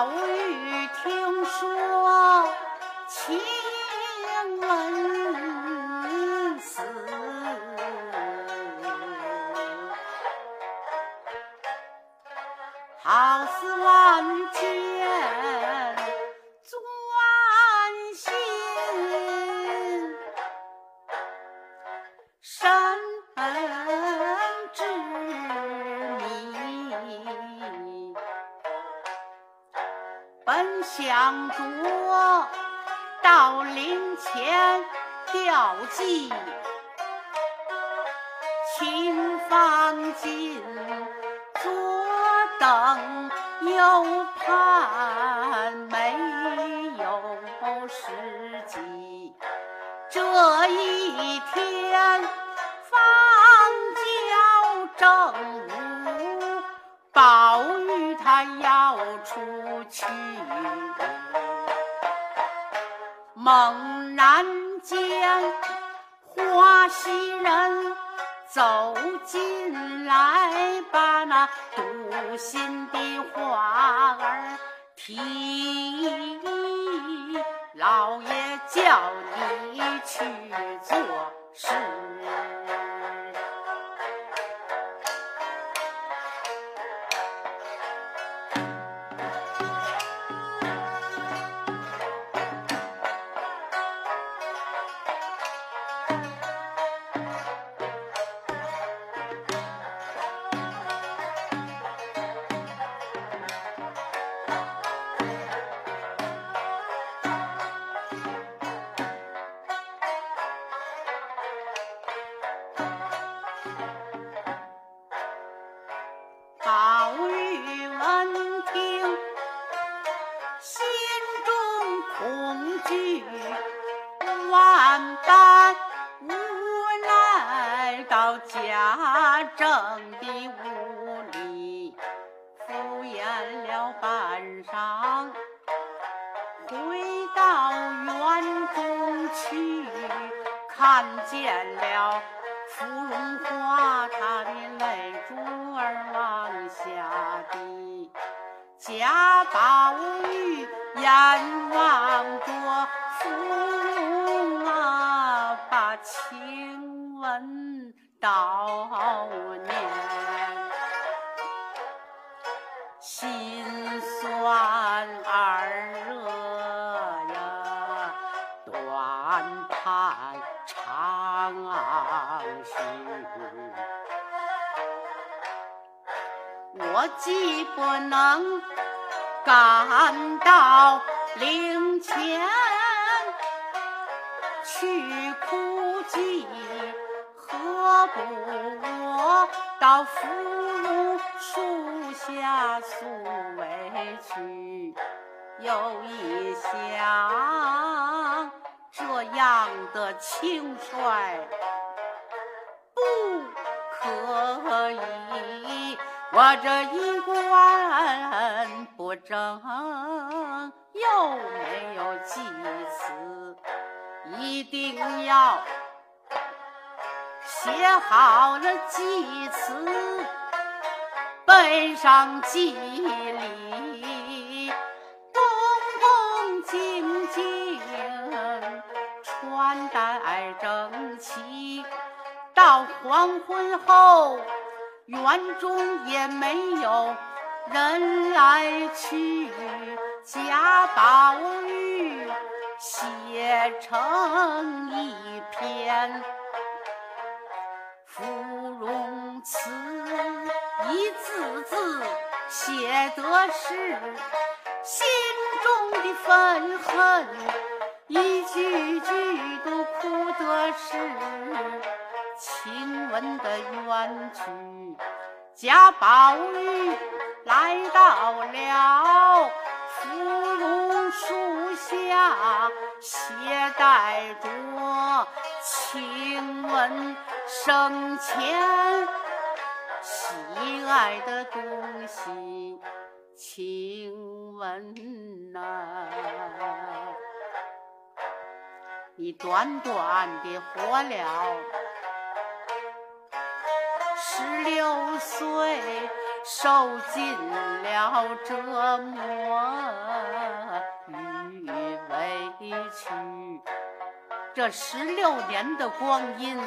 偶遇听说情冷死好似万箭钻心想着到林前吊祭，秦放进左等右盼，猛然间，花袭人走进来，把那堵心的话儿提。老爷叫你去做事。万般无奈，到家政的屋里敷衍了半晌，回到园中去，看见了芙蓉花，酸耳热呀，短叹长吁。我既不能赶到灵前去哭泣，何不我到芙蓉树下诉委屈？又一想，这样的轻率不可以。我这一官不正，又没有祭词，一定要写好了祭词，背上祭礼，恭恭敬敬，穿戴整齐，到黄昏后。园中也没有人来去，贾宝玉写成一篇词，一字字写得是心中的愤恨，一句句都哭得是晴雯的冤屈。贾宝玉来到了芙蓉树下，携带着晴雯生前亲爱的东西。请问呐、你短短的活了。十六岁，受尽了折磨与委屈。这十六年的光阴，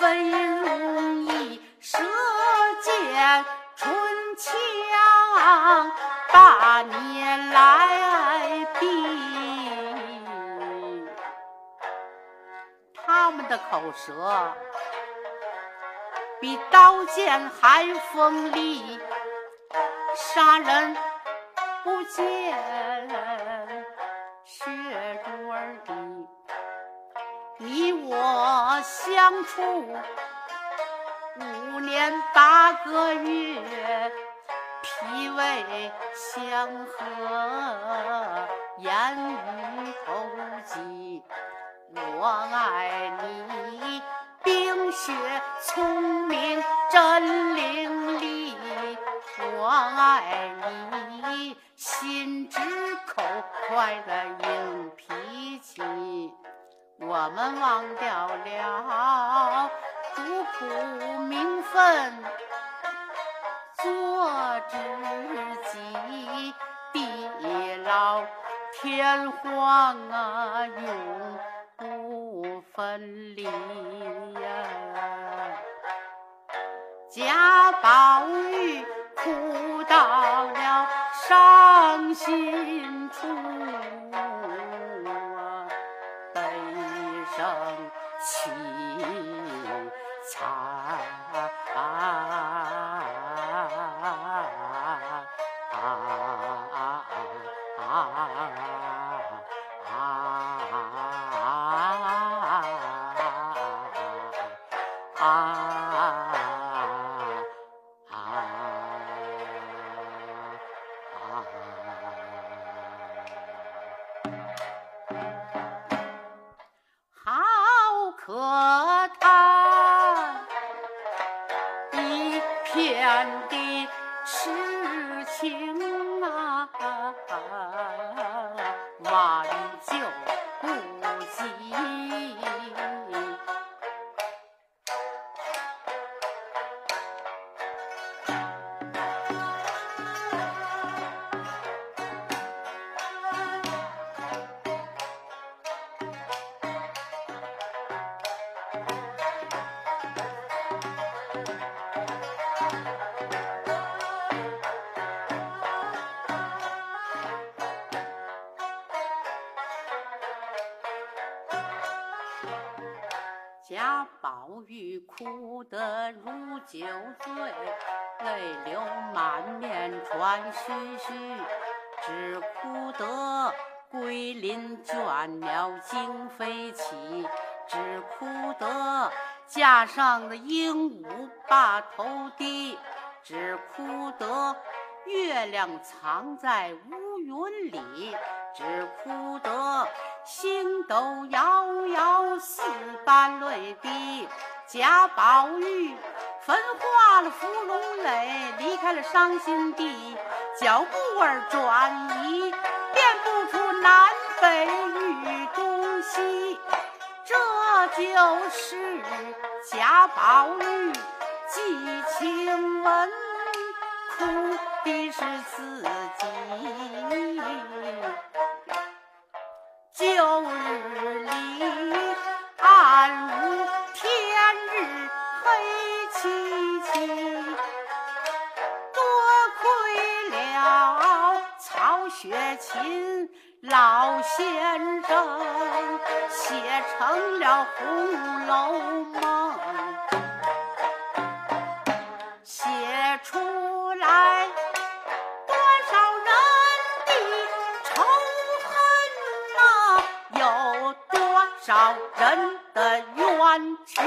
分银如意，射箭春枪，八年来比。他们的口舌比刀剑还锋利，杀人不见。血珠儿滴，你我相处五年八个月，脾胃相和，言语投机。我爱你，冰雪聪明真伶俐。我爱你，心直口快的硬脾气。我们忘掉了主仆名分，做知己，地老天荒啊，永不分离呀。贾宝玉。哭到了伤心处，啊啊啊好可叹一片的痴情啊挽救贾宝玉哭得如酒醉，泪流满面喘吁吁，只哭得桂林倦鸟惊飞起，只哭得架上的鹦鹉把头低，只哭得月亮藏在乌云里，只哭得。星斗遥遥，似般泪滴。贾宝玉焚化了芙蓉泪，离开了伤心地。脚步儿转移，辨不出南北与东西。这就是贾宝玉寄情文，哭的是自己。旧日里暗无天日黑漆漆，多亏了曹雪芹老先生写成了《红楼》，找人的冤屈。